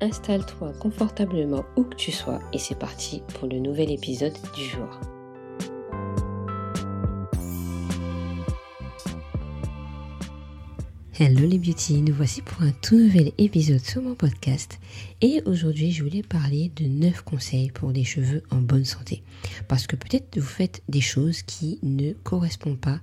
Installe-toi confortablement où que tu sois et c'est parti pour le nouvel épisode du jour. Hello les beauty, nous voici pour un tout nouvel épisode sur mon podcast et aujourd'hui je voulais parler de 9 conseils pour des cheveux en bonne santé parce que peut-être vous faites des choses qui ne correspondent pas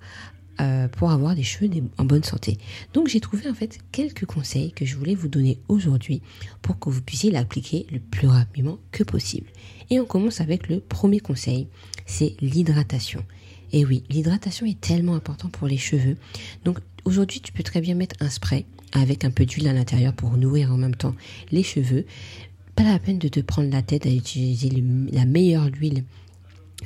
euh, pour avoir des cheveux en bonne santé. Donc j'ai trouvé en fait quelques conseils que je voulais vous donner aujourd'hui pour que vous puissiez l'appliquer le plus rapidement que possible. Et on commence avec le premier conseil, c'est l'hydratation. Et oui, l'hydratation est tellement important pour les cheveux. Donc aujourd'hui, tu peux très bien mettre un spray avec un peu d'huile à l'intérieur pour nourrir en même temps les cheveux. Pas la peine de te prendre la tête à utiliser la meilleure huile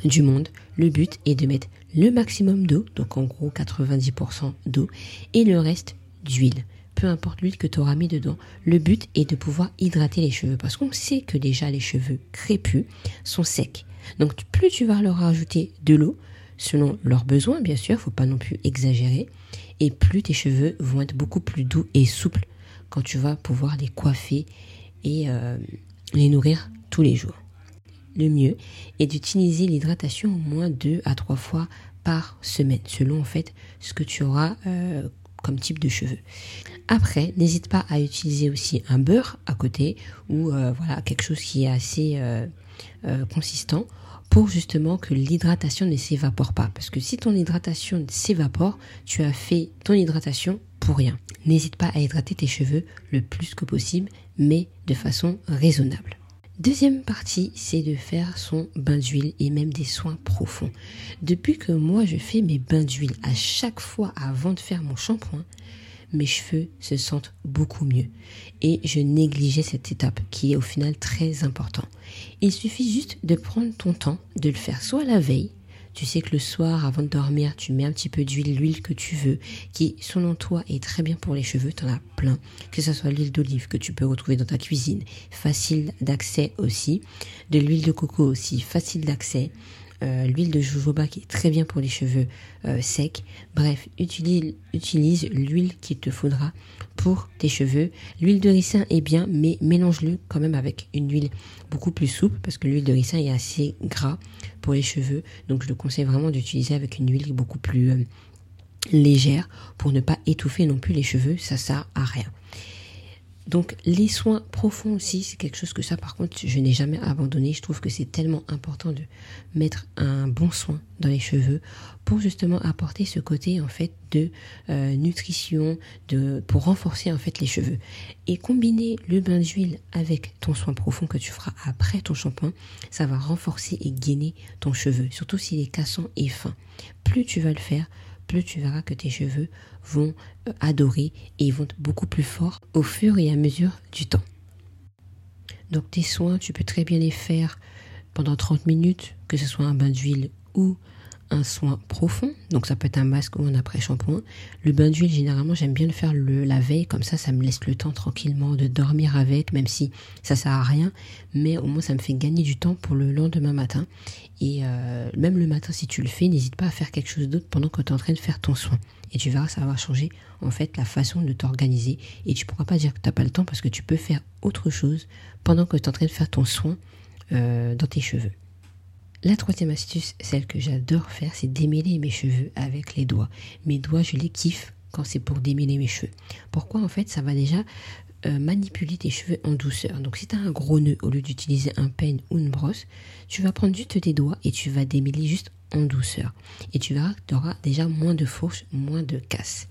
du monde. Le but est de mettre le maximum d'eau, donc en gros 90% d'eau, et le reste d'huile. Peu importe l'huile que tu auras mis dedans, le but est de pouvoir hydrater les cheveux parce qu'on sait que déjà les cheveux crépus sont secs. Donc plus tu vas leur rajouter de l'eau, selon leurs besoins, bien sûr, faut pas non plus exagérer. Et plus tes cheveux vont être beaucoup plus doux et souples quand tu vas pouvoir les coiffer et euh, les nourrir tous les jours. Le mieux est d'utiliser l'hydratation au moins deux à trois fois par semaine, selon en fait ce que tu auras euh, comme type de cheveux. Après, n'hésite pas à utiliser aussi un beurre à côté ou euh, voilà quelque chose qui est assez consistant pour justement que l'hydratation ne s'évapore pas. Parce que si ton hydratation s'évapore, tu as fait ton hydratation pour rien. N'hésite pas à hydrater tes cheveux le plus que possible, mais de façon raisonnable. Deuxième partie, c'est de faire son bain d'huile et même des soins profonds. Depuis que moi je fais mes bains d'huile à chaque fois avant de faire mon shampoing, mes cheveux se sentent beaucoup mieux. Et je négligeais cette étape qui est au final très important. Il suffit juste de prendre ton temps, de le faire soit la veille, tu sais que le soir, avant de dormir, tu mets un petit peu d'huile, l'huile que tu veux, qui, selon toi, est très bien pour les cheveux. Tu en as plein. Que ce soit l'huile d'olive que tu peux retrouver dans ta cuisine, facile d'accès aussi. De l'huile de coco aussi, facile d'accès. Euh, l'huile de jojoba qui est très bien pour les cheveux euh, secs. Bref, utilise, l'huile qu'il te faudra pour tes cheveux. L'huile de ricin est bien, mais mélange-le quand même avec une huile beaucoup plus souple parce que l'huile de ricin est assez gras pour les cheveux. Donc je le conseille vraiment d'utiliser avec une huile beaucoup plus euh, légère pour ne pas étouffer non plus les cheveux. Ça sert à rien. Donc les soins profonds aussi, c'est quelque chose que ça par contre je n'ai jamais abandonné. Je trouve que c'est tellement important de mettre un bon soin dans les cheveux pour justement apporter ce côté en fait de euh, nutrition, de pour renforcer en fait les cheveux. Et combiner le bain d'huile avec ton soin profond que tu feras après ton shampoing, ça va renforcer et gainer ton cheveu, surtout s'il est cassant et fin. Plus tu vas le faire, plus tu verras que tes cheveux vont euh, adorer et vont être beaucoup plus forts au fur et à mesure du temps. Donc tes soins, tu peux très bien les faire pendant 30 minutes, que ce soit un bain d'huile ou un soin profond, donc ça peut être un masque ou un après-shampoing. Le bain d'huile, généralement, j'aime bien le faire le, la veille, comme ça, ça me laisse le temps tranquillement de dormir avec, même si ça sert à rien, mais au moins ça me fait gagner du temps pour le lendemain matin. Et euh, même le matin, si tu le fais, n'hésite pas à faire quelque chose d'autre pendant que tu es en train de faire ton soin. Et tu verras, ça va changer en fait la façon de t'organiser. Et tu pourras pas dire que tu n'as pas le temps parce que tu peux faire autre chose pendant que tu es en train de faire ton soin euh, dans tes cheveux. La troisième astuce, celle que j'adore faire, c'est démêler mes cheveux avec les doigts. Mes doigts, je les kiffe quand c'est pour démêler mes cheveux. Pourquoi En fait, ça va déjà euh, manipuler tes cheveux en douceur? Donc si tu as un gros nœud, au lieu d'utiliser un peigne ou une brosse, tu vas prendre juste tes doigts et tu vas démêler juste en douceur. Et tu verras que tu auras déjà moins de fourches, moins de casse.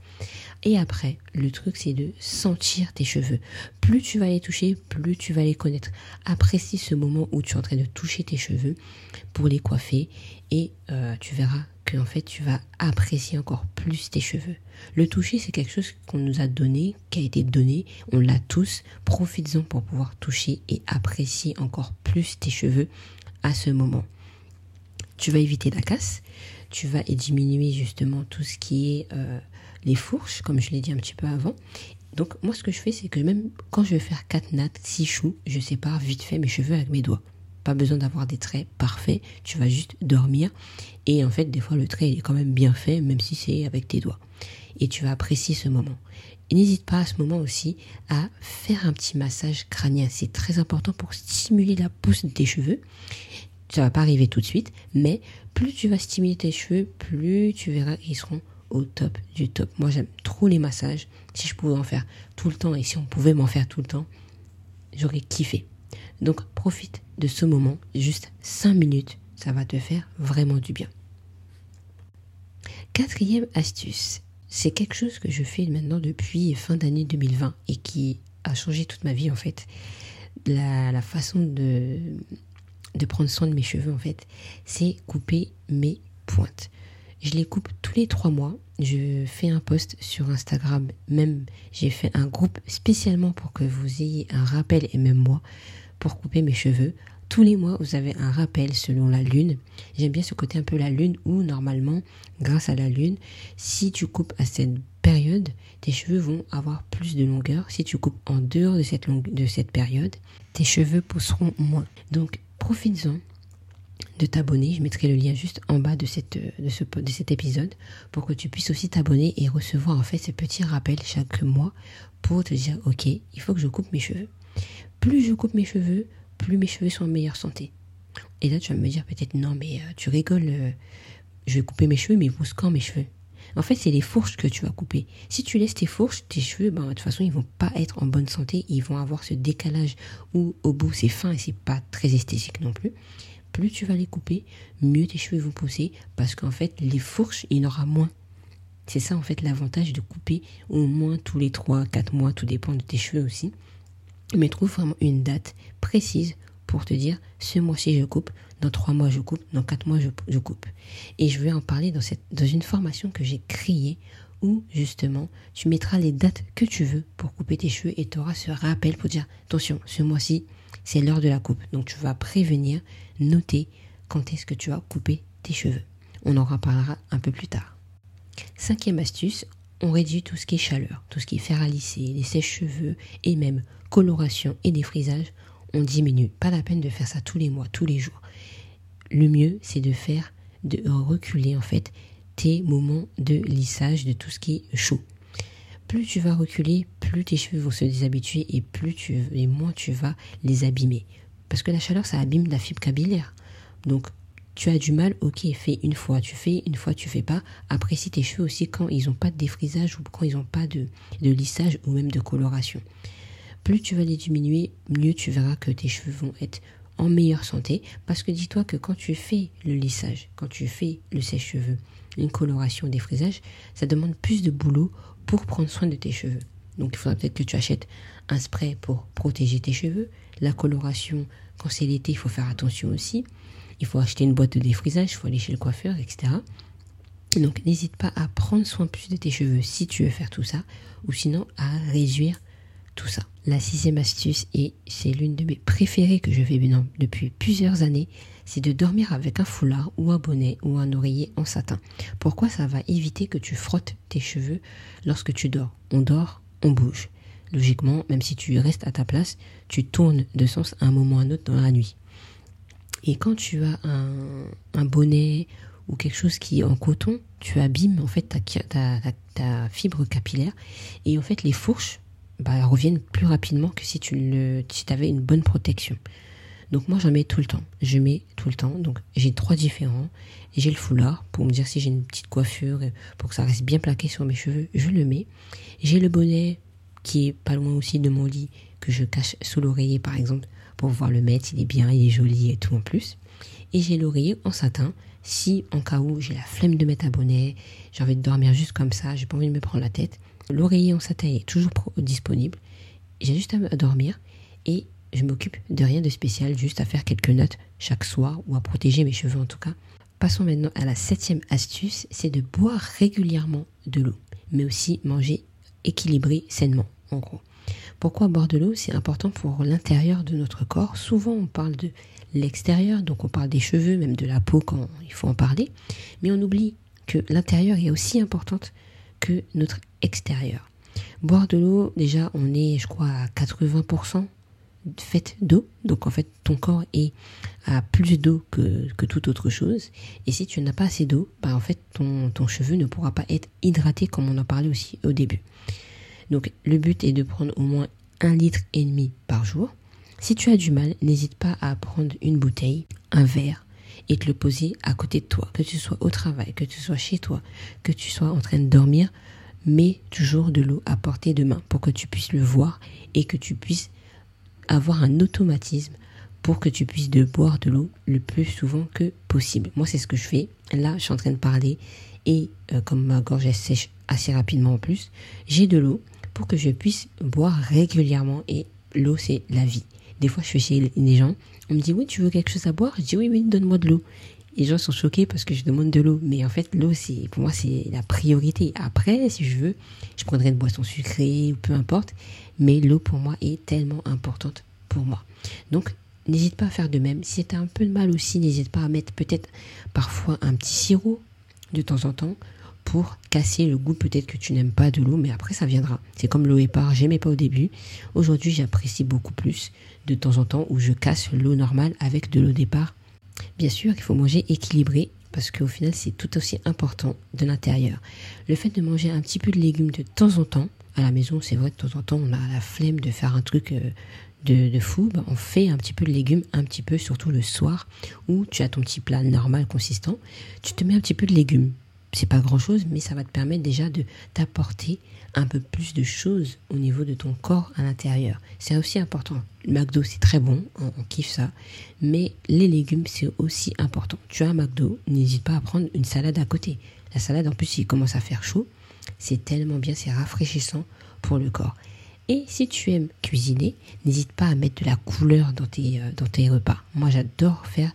Et après, le truc, c'est de sentir tes cheveux. Plus tu vas les toucher, plus tu vas les connaître. Apprécie ce moment où tu es en train de toucher tes cheveux pour les coiffer et euh, tu verras que en fait tu vas apprécier encore plus tes cheveux. Le toucher, c'est quelque chose qu'on nous a donné, qui a été donné, on l'a tous. Profites-en pour pouvoir toucher et apprécier encore plus tes cheveux à ce moment. Tu vas éviter la casse, tu vas diminuer justement tout ce qui est euh, les fourches, comme je l'ai dit un petit peu avant. Donc moi ce que je fais, c'est que même quand je vais faire 4 nattes, 6 choux, je sépare vite fait mes cheveux avec mes doigts. Pas besoin d'avoir des traits parfaits, tu vas juste dormir. Et en fait, des fois, le trait est quand même bien fait, même si c'est avec tes doigts. Et tu vas apprécier ce moment. N'hésite pas à ce moment aussi à faire un petit massage crânien. C'est très important pour stimuler la pousse de tes cheveux. Ça va pas arriver tout de suite, mais plus tu vas stimuler tes cheveux, plus tu verras qu'ils seront au top du top. Moi, j'aime trop les massages. Si je pouvais en faire tout le temps et si on pouvait m'en faire tout le temps, j'aurais kiffé. Donc profite de ce moment, juste 5 minutes, ça va te faire vraiment du bien. Quatrième astuce, c'est quelque chose que je fais maintenant depuis fin d'année 2020 et qui a changé toute ma vie en fait. La, façon de, de prendre soin de mes cheveux en fait, c'est couper mes pointes. Je les coupe tous les trois mois. Je fais un post sur Instagram. Même j'ai fait un groupe spécialement pour que vous ayez un rappel et même moi pour couper mes cheveux. Tous les mois, vous avez un rappel selon la lune. J'aime bien ce côté un peu la lune où normalement, grâce à la lune, si tu coupes à cette période, tes cheveux vont avoir plus de longueur. Si tu coupes en dehors de cette, de cette période, tes cheveux pousseront moins. Donc, profites-en de t'abonner. Je mettrai le lien juste en bas de, cet épisode pour que tu puisses aussi t'abonner et recevoir en fait ce petit rappel chaque mois pour te dire, ok, il faut que je coupe mes cheveux plus je coupe mes cheveux, plus mes cheveux sont en meilleure santé. Et là, tu vas me dire peut-être, non, mais euh, tu rigoles, euh, je vais couper mes cheveux, mais ils vont quand mes cheveux? En fait, c'est les fourches que tu vas couper. Si tu laisses tes fourches, tes cheveux, ben, de toute façon, ils vont pas être en bonne santé, ils vont avoir ce décalage où au bout c'est fin et c'est pas très esthétique non plus. Plus tu vas les couper, mieux tes cheveux vont pousser, parce qu'en fait, les fourches, il y en aura moins. C'est ça en fait l'avantage de couper au moins tous les 3-4 mois, tout dépend de tes cheveux aussi mais trouve vraiment une date précise pour te dire ce mois-ci je coupe, dans trois mois je coupe, dans quatre mois je, coupe. Et je vais en parler dans, cette, dans une formation que j'ai créée où justement tu mettras les dates que tu veux pour couper tes cheveux et tu auras ce rappel pour dire attention, ce mois-ci c'est l'heure de la coupe. Donc tu vas prévenir, noter quand est-ce que tu vas couper tes cheveux. On en reparlera un peu plus tard. Cinquième astuce, on réduit tout ce qui est chaleur, tout ce qui est fer à lisser, les sèches-cheveux et même coloration et défrisage, on diminue. Pas la peine de faire ça tous les mois, tous les jours. Le mieux, c'est de faire, de reculer en fait tes moments de lissage de tout ce qui est chaud. Plus tu vas reculer, plus tes cheveux vont se déshabituer et plus tu et moins tu vas les abîmer. Parce que la chaleur, ça abîme la fibre capillaire. Donc tu as du mal, ok, fais une fois, tu fais, une fois tu fais pas. Apprécie tes cheveux aussi quand ils n'ont pas de défrisage ou quand ils n'ont pas de, de lissage ou même de coloration. Plus tu vas les diminuer, mieux tu verras que tes cheveux vont être en meilleure santé. Parce que dis-toi que quand tu fais le lissage, quand tu fais le sèche-cheveux, une coloration, des frisages, ça demande plus de boulot pour prendre soin de tes cheveux. Donc il faudra peut-être que tu achètes un spray pour protéger tes cheveux. La coloration, quand c'est l'été, il faut faire attention aussi. Il faut acheter une boîte de défrisage, il faut aller chez le coiffeur, etc. Donc n'hésite pas à prendre soin plus de tes cheveux si tu veux faire tout ça, ou sinon à réduire ça. La sixième astuce, et c'est l'une de mes préférées que je fais maintenant depuis plusieurs années, c'est de dormir avec un foulard ou un bonnet ou un oreiller en satin. Pourquoi ça va éviter que tu frottes tes cheveux lorsque tu dors? On dort, on bouge. Logiquement, même si tu restes à ta place, tu tournes de sens à un moment ou à un autre dans la nuit. Et quand tu as un, bonnet ou quelque chose qui est en coton, tu abîmes en fait ta, fibre capillaire et en fait les fourches bah, reviennent plus rapidement que si tu le, si avais une bonne protection. Donc moi j'en mets tout le temps. Je mets tout le temps. Donc j'ai trois différents. J'ai le foulard pour me dire si j'ai une petite coiffure pour que ça reste bien plaqué sur mes cheveux, je le mets. J'ai le bonnet qui est pas loin aussi de mon lit que je cache sous l'oreiller par exemple pour pouvoir le mettre, il est bien, il est joli et tout en plus. Et j'ai l'oreiller en satin, si en cas où j'ai la flemme de mettre un bonnet, j'ai envie de dormir juste comme ça, j'ai pas envie de me prendre la tête, l'oreiller en satin est toujours disponible. J'ai juste à dormir et je m'occupe de rien de spécial, juste à faire quelques notes chaque soir ou à protéger mes cheveux en tout cas Passons maintenant à la septième astuce, c'est de boire régulièrement de l'eau, mais aussi manger équilibré sainement, en gros. Pourquoi boire de l'eau? C'est important pour l'intérieur de notre corps. Souvent, on parle de l'extérieur, donc on parle des cheveux, même de la peau quand il faut en parler, mais on oublie que l'intérieur est aussi importante que notre extérieur. Boire de l'eau, déjà, on est, je crois, à 80% fait d'eau. Donc, en fait, ton corps est à plus d'eau que, que toute autre chose. Et si tu n'as pas assez d'eau, bah, en fait, ton, ton cheveu ne pourra pas être hydraté comme on en parlait aussi au début. Donc le but est de prendre au moins un litre et demi par jour. Si tu as du mal, n'hésite pas à prendre une bouteille, un verre et te le poser à côté de toi, que tu sois au travail, que tu sois chez toi, que tu sois en train de dormir, mets toujours de l'eau à portée de main pour que tu puisses le voir et que tu puisses avoir un automatisme pour que tu puisses boire de l'eau le plus souvent que possible. Moi, c'est ce que je fais. Là, je suis en train de parler et euh, comme ma gorge sèche assez rapidement en plus, j'ai de l'eau pour que je puisse boire régulièrement. Et l'eau, c'est la vie. Des fois, je fais chez les gens, on me dit, oui, tu veux quelque chose à boire? Je dis, oui, oui, donne-moi de l'eau. Les gens sont choqués parce que je demande de l'eau. Mais en fait, l'eau, c'est pour moi, c'est la priorité. Après, si je veux, je prendrai une boisson sucrée ou peu importe. Mais l'eau, pour moi, est tellement importante pour moi. Donc, n'hésite pas à faire de même. Si tu as un peu de mal aussi, n'hésite pas à mettre peut-être parfois un petit sirop de temps en temps pour casser le goût peut-être que tu n'aimes pas de l'eau, mais après ça viendra. C'est comme l'eau épar, j'aimais pas au début. Aujourd'hui j'apprécie beaucoup plus de temps en temps où je casse l'eau normale avec de l'eau départ. Bien sûr qu'il faut manger équilibré parce qu'au final c'est tout aussi important de l'intérieur. Le fait de manger un petit peu de légumes de temps en temps, à la maison c'est vrai de temps en temps on a la flemme de faire un truc euh, de, de fou, ben, on fait un petit peu de légumes, un petit peu surtout le soir où tu as ton petit plat normal consistant, tu te mets un petit peu de légumes c'est pas grand chose, mais ça va te permettre déjà de t'apporter un peu plus de choses au niveau de ton corps à l'intérieur. C'est aussi important. Le McDo, c'est très bon, on, kiffe ça, mais les légumes, c'est aussi important. Tu as un McDo, n'hésite pas à prendre une salade à côté. La salade, en plus, il commence à faire chaud. C'est tellement bien, c'est rafraîchissant pour le corps. Et si tu aimes cuisiner, n'hésite pas à mettre de la couleur dans tes, euh, dans tes repas. Moi, j'adore faire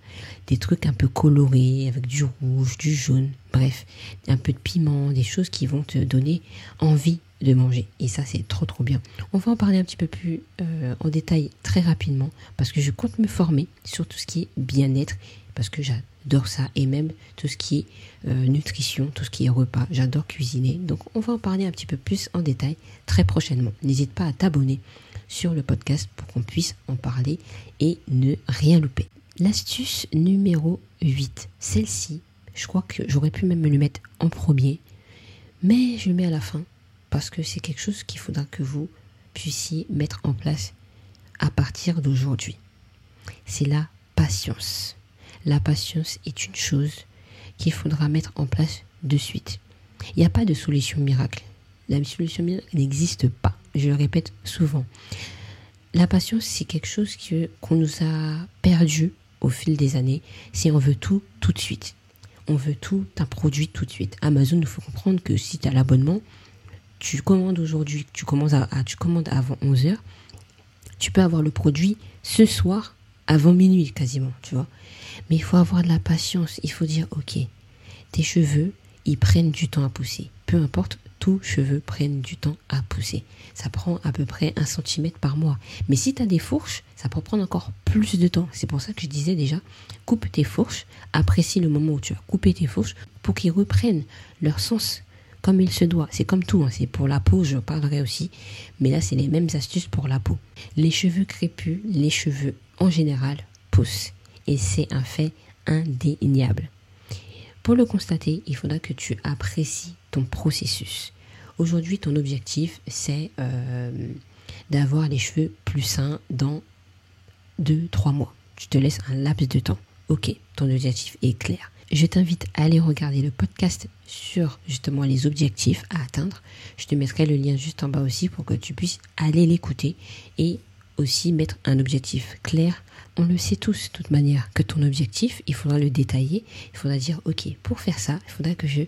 des trucs un peu colorés, avec du rouge, du jaune, bref, un peu de piment, des choses qui vont te donner envie de manger. Et ça, c'est trop trop bien. On va en parler un petit peu plus euh, en détail très rapidement, parce que je compte me former sur tout ce qui est bien-être, parce que j'adore j'adore ça et même tout ce qui est euh, nutrition, tout ce qui est repas. J'adore cuisiner. Donc on va en parler un petit peu plus en détail très prochainement. N'hésite pas à t'abonner sur le podcast pour qu'on puisse en parler et ne rien louper. L'astuce numéro 8, celle-ci, je crois que j'aurais pu même me le mettre en premier, mais je le mets à la fin parce que c'est quelque chose qu'il faudra que vous puissiez mettre en place à partir d'aujourd'hui. C'est la patience la patience est une chose qu'il faudra mettre en place de suite. Il n'y a pas de solution miracle. La solution miracle n'existe pas. Je le répète souvent. La patience, c'est quelque chose qu'on nous a perdu au fil des années. Si on veut tout tout de suite. On veut tout un produit tout de suite. Amazon, il faut comprendre que si tu as l'abonnement, tu commandes aujourd'hui, tu, tu commandes avant 11h, tu peux avoir le produit ce soir avant minuit quasiment, tu vois. Mais il faut avoir de la patience. Il faut dire, ok, tes cheveux, ils prennent du temps à pousser. Peu importe, tous cheveux prennent du temps à pousser. Ça prend à peu près un centimètre par mois. Mais si tu as des fourches, ça peut prendre encore plus de temps. C'est pour ça que je disais déjà, coupe tes fourches, apprécie le moment où tu as coupé tes fourches pour qu'ils reprennent leur sens comme il se doit. C'est comme tout, hein. c'est pour la peau, je parlerai aussi. Mais là, c'est les mêmes astuces pour la peau. Les cheveux crépus, les cheveux en général poussent et c'est un fait indéniable. Pour le constater, il faudra que tu apprécies ton processus. Aujourd'hui, ton objectif, c'est euh, d'avoir les cheveux plus sains dans 2-3 mois. Tu te laisses un laps de temps. Ok, ton objectif est clair. Je t'invite à aller regarder le podcast sur justement les objectifs à atteindre. Je te mettrai le lien juste en bas aussi pour que tu puisses aller l'écouter et aussi mettre un objectif clair on le sait tous de toute manière que ton objectif, il faudra le détailler, il faudra dire ok, pour faire ça, il faudra que je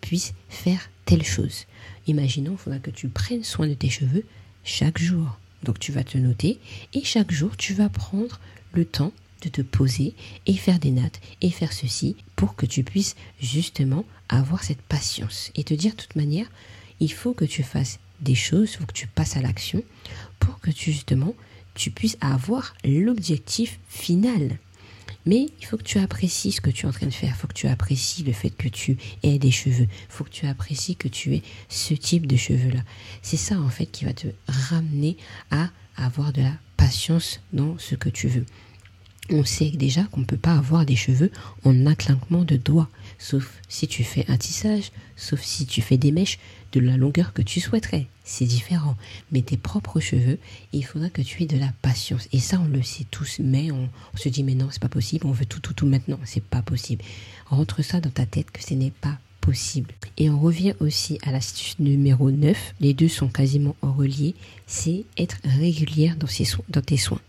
puisse faire telle chose. Imaginons, il faudra que tu prennes soin de tes cheveux chaque jour. Donc tu vas te noter et chaque jour tu vas prendre le temps de te poser et faire des nattes et faire ceci pour que tu puisses justement avoir cette patience et te dire de toute manière, il faut que tu fasses des choses, il faut que tu passes à l'action pour que tu justement tu puisses avoir l'objectif final. Mais il faut que tu apprécies ce que tu es en train de faire. Il faut que tu apprécies le fait que tu aies des cheveux. Il faut que tu apprécies que tu aies ce type de cheveux-là. C'est ça, en fait, qui va te ramener à avoir de la patience dans ce que tu veux. On sait déjà qu'on ne peut pas avoir des cheveux en un clinquement de doigts, sauf si tu fais un tissage, sauf si tu fais des mèches de la longueur que tu souhaiterais. C'est différent. Mais tes propres cheveux, il faudra que tu aies de la patience. Et ça, on le sait tous, mais on, se dit, mais non, c'est pas possible, on veut tout, tout, tout maintenant. C'est pas possible. Rentre ça dans ta tête que ce n'est pas possible. Et on revient aussi à l'astuce numéro 9. Les deux sont quasiment reliés. C'est être régulière dans, dans tes soins.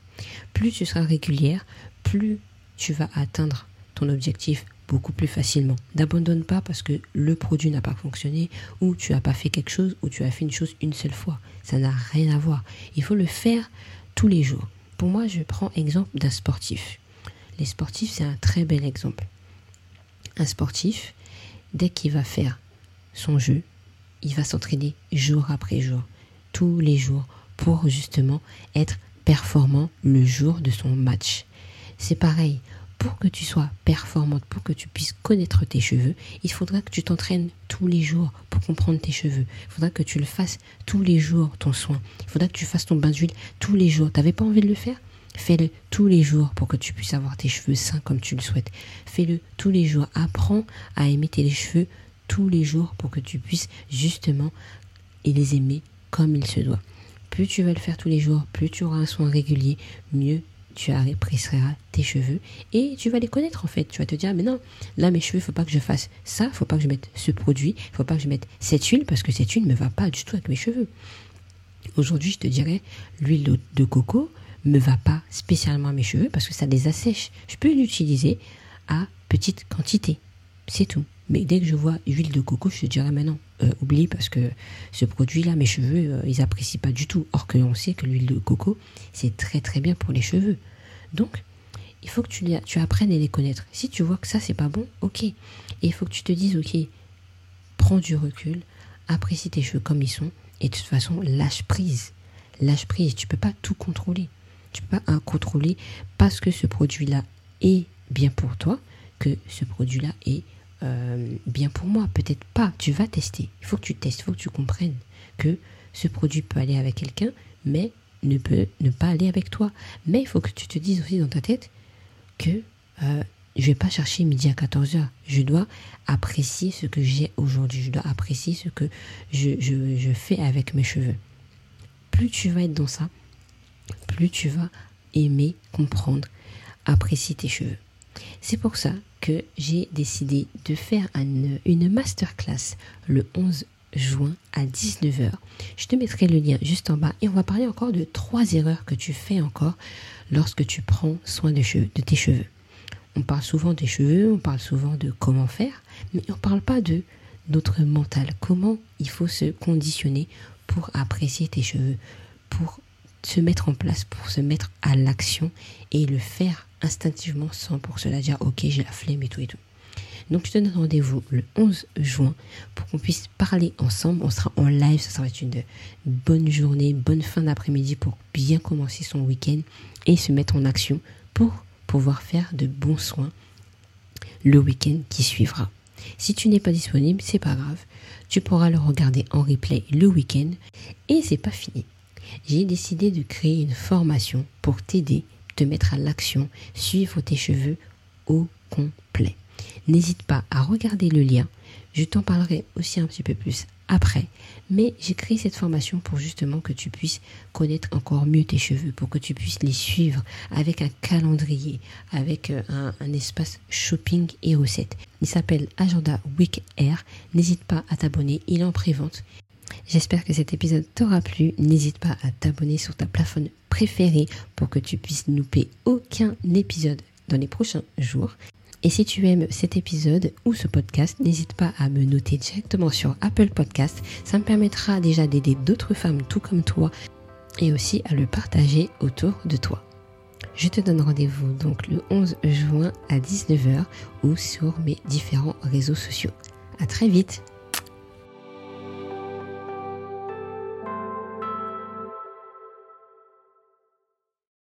Plus tu seras régulière, plus tu vas atteindre ton objectif beaucoup plus facilement. N'abandonne pas parce que le produit n'a pas fonctionné ou tu n'as pas fait quelque chose ou tu as fait une chose une seule fois. Ça n'a rien à voir. Il faut le faire tous les jours. Pour moi, je prends exemple d'un sportif. Les sportifs, c'est un très bel exemple. Un sportif, dès qu'il va faire son jeu, il va s'entraîner jour après jour, tous les jours, pour justement être performant le jour de son match. C'est pareil, pour que tu sois performante, pour que tu puisses connaître tes cheveux, il faudra que tu t'entraînes tous les jours pour comprendre tes cheveux. Il faudra que tu le fasses tous les jours, ton soin. Il faudra que tu fasses ton bain d'huile tous les jours. T'avais pas envie de le faire? Fais-le tous les jours pour que tu puisses avoir tes cheveux sains comme tu le souhaites. Fais-le tous les jours. Apprends à aimer tes cheveux tous les jours pour que tu puisses justement les aimer comme il se doit. Plus tu vas le faire tous les jours, plus tu auras un soin régulier, mieux tu apprécieras tes cheveux et tu vas les connaître en fait. Tu vas te dire, mais non, là mes cheveux, faut pas que je fasse ça, faut pas que je mette ce produit, il faut pas que je mette cette huile parce que cette huile ne me va pas du tout avec mes cheveux. Aujourd'hui, je te dirais, l'huile de coco me va pas spécialement à mes cheveux parce que ça les assèche. Je peux l'utiliser à petite quantité, c'est tout. Mais dès que je vois huile de coco, je te dirais, mais non, oublie parce que ce produit-là, mes cheveux, euh, ils apprécient pas du tout. Or que l'on sait que l'huile de coco, c'est très très bien pour les cheveux. Donc, il faut que tu, tu apprennes à les connaître. Si tu vois que ça, c'est pas bon, ok. Et il faut que tu te dises, ok, prends du recul, apprécie tes cheveux comme ils sont, et de toute façon, lâche prise. Lâche prise, tu peux pas tout contrôler. Tu peux pas contrôler parce que ce produit-là est bien pour toi, que ce produit-là est euh, bien pour moi, peut-être pas. Tu vas tester. Il faut que tu testes, il faut que tu comprennes que ce produit peut aller avec quelqu'un, mais ne peut ne pas aller avec toi. Mais il faut que tu te dises aussi dans ta tête que euh, je vais pas chercher midi à 14h. Je dois apprécier ce que j'ai aujourd'hui. Je dois apprécier ce que je, fais avec mes cheveux. Plus tu vas être dans ça, plus tu vas aimer, comprendre, apprécier tes cheveux. C'est pour ça que j'ai décidé de faire une, masterclass le 11 juin à 19h. Je te mettrai le lien juste en bas et on va parler encore de trois erreurs que tu fais encore lorsque tu prends soin de tes cheveux. On parle souvent des cheveux, on parle souvent de comment faire, mais on ne parle pas de notre mental, comment il faut se conditionner pour apprécier tes cheveux, pour se mettre en place, pour se mettre à l'action et le faire instinctivement sans pour cela dire ok j'ai la flemme et tout et tout. Donc je te donne rendez-vous le 11 juin pour qu'on puisse parler ensemble. On sera en live, ça, être une bonne journée, bonne fin d'après-midi pour bien commencer son week-end et se mettre en action pour pouvoir faire de bons soins le week-end qui suivra. Si tu n'es pas disponible, c'est pas grave. Tu pourras le regarder en replay le week-end et c'est pas fini. J'ai décidé de créer une formation pour t'aider te mettre à l'action, suivre tes cheveux au complet. N'hésite pas à regarder le lien. Je t'en parlerai aussi un petit peu plus après. Mais j'ai créé cette formation pour justement que tu puisses connaître encore mieux tes cheveux, pour que tu puisses les suivre avec un calendrier, avec euh, un, espace shopping et recettes. Il s'appelle Agenda Week Air. N'hésite pas à t'abonner, il en pré-vente. J'espère que cet épisode t'aura plu. N'hésite pas à t'abonner sur ta plateforme préférée pour que tu puisses louper aucun épisode dans les prochains jours. Et si tu aimes cet épisode ou ce podcast, n'hésite pas à me noter directement sur Apple Podcast. Ça me permettra déjà d'aider d'autres femmes tout comme toi et aussi à le partager autour de toi. Je te donne rendez-vous donc le 11 juin à 19h ou sur mes différents réseaux sociaux. À très vite